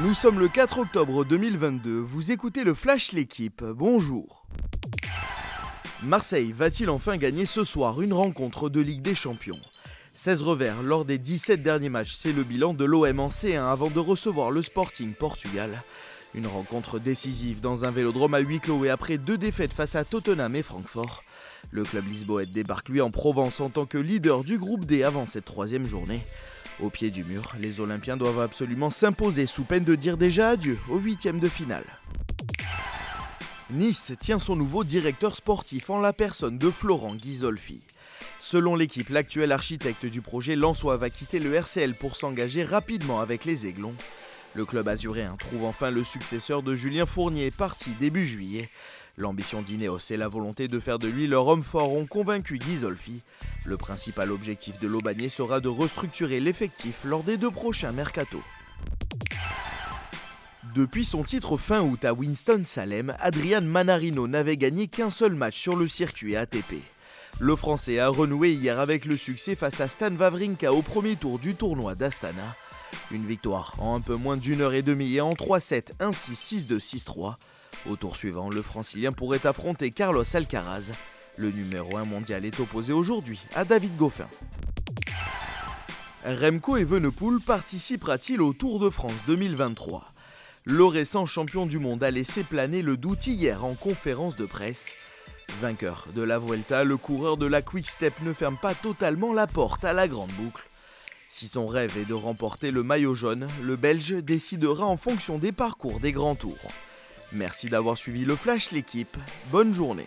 Nous sommes le 4 octobre 2022, vous écoutez le Flash L'équipe, bonjour. Marseille va-t-il enfin gagner ce soir une rencontre de Ligue des Champions? 16 revers lors des 17 derniers matchs, c'est le bilan de l'OM en C1 avant de recevoir le Sporting Portugal. Une rencontre décisive dans un vélodrome à huis clos et après deux défaites face à Tottenham et Francfort. Le club lisboète débarque lui en Provence en tant que leader du groupe D avant cette troisième journée. Au pied du mur, les Olympiens doivent absolument s'imposer sous peine de dire déjà adieu au huitième de finale. Nice tient son nouveau directeur sportif en la personne de Florent Ghisolfi. Selon l'équipe, l'actuel architecte du projet Lançois va quitter le RCL pour s'engager rapidement avec les Aiglons. Le club azuréen trouve enfin le successeur de Julien Fournier, parti début juillet. L'ambition d'Ineos et la volonté de faire de lui leur homme fort ont convaincu Ghisolfi. Le principal objectif de l'Aubagné sera de restructurer l'effectif lors des deux prochains mercato. Depuis son titre fin août à Winston-Salem, Adrian Manarino n'avait gagné qu'un seul match sur le circuit ATP. Le Français a renoué hier avec le succès face à Stan Wawrinka au premier tour du tournoi d'Astana. Une victoire en un peu moins d'une heure et demie et en 3-7, ainsi 6-2, 6-3. Au tour suivant, le francilien pourrait affronter Carlos Alcaraz. Le numéro 1 mondial est opposé aujourd'hui à David Goffin. Remco Evenepoel participera-t-il au Tour de France 2023 Le récent champion du monde a laissé planer le doute hier en conférence de presse. Vainqueur de la Vuelta, le coureur de la Quick Step ne ferme pas totalement la porte à la grande boucle. Si son rêve est de remporter le maillot jaune, le Belge décidera en fonction des parcours des grands tours. Merci d'avoir suivi le Flash l'équipe, bonne journée.